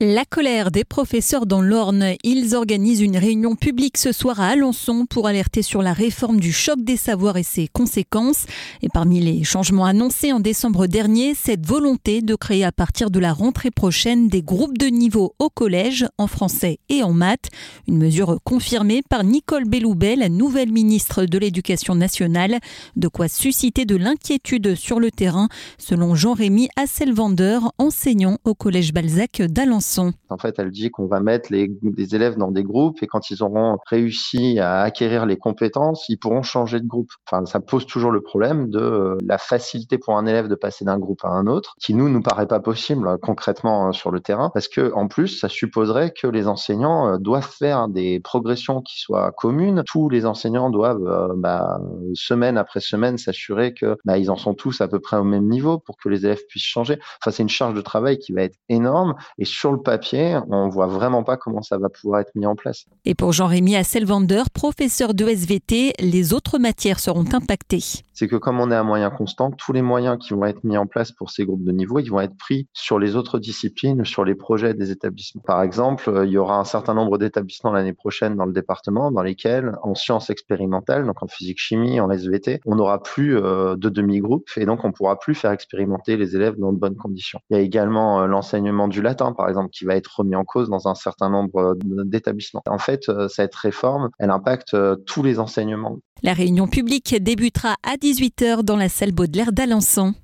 La colère des professeurs dans l'Orne. Ils organisent une réunion publique ce soir à Alençon pour alerter sur la réforme du choc des savoirs et ses conséquences. Et parmi les changements annoncés en décembre dernier, cette volonté de créer à partir de la rentrée prochaine des groupes de niveau au collège en français et en maths. Une mesure confirmée par Nicole Belloubet, la nouvelle ministre de l'Éducation nationale. De quoi susciter de l'inquiétude sur le terrain, selon Jean-Rémy Asselvander, enseignant au collège Balzac d'Alençon. En fait, elle dit qu'on va mettre les, élèves dans des groupes et quand ils auront réussi à acquérir les compétences, ils pourront changer de groupe. Enfin, ça pose toujours le problème de euh, la facilité pour un élève de passer d'un groupe à un autre, qui nous nous paraît pas possible euh, concrètement hein, sur le terrain, parce que en plus, ça supposerait que les enseignants euh, doivent faire des progressions qui soient communes. Tous les enseignants doivent, bah, semaine après semaine, s'assurer que bah, ils en sont tous à peu près au même niveau pour que les élèves puissent changer. Enfin, c'est une charge de travail qui va être énorme et sur le papier, on voit vraiment pas comment ça va pouvoir être mis en place. Et pour Jean-Rémy Asselvander, professeur de SVT, les autres matières seront impactées. C'est que comme on est à moyen constant, tous les moyens qui vont être mis en place pour ces groupes de niveau, ils vont être pris sur les autres disciplines, sur les projets des établissements. Par exemple, euh, il y aura un certain nombre d'établissements l'année prochaine dans le département dans lesquels, en sciences expérimentales, donc en physique-chimie, en SVT, on n'aura plus euh, de demi-groupe et donc on pourra plus faire expérimenter les élèves dans de bonnes conditions. Il y a également euh, l'enseignement du latin, par exemple, qui va être remis en cause dans un certain nombre d'établissements. En fait, cette réforme, elle impacte tous les enseignements. La réunion publique débutera à 18h dans la salle Baudelaire d'Alençon.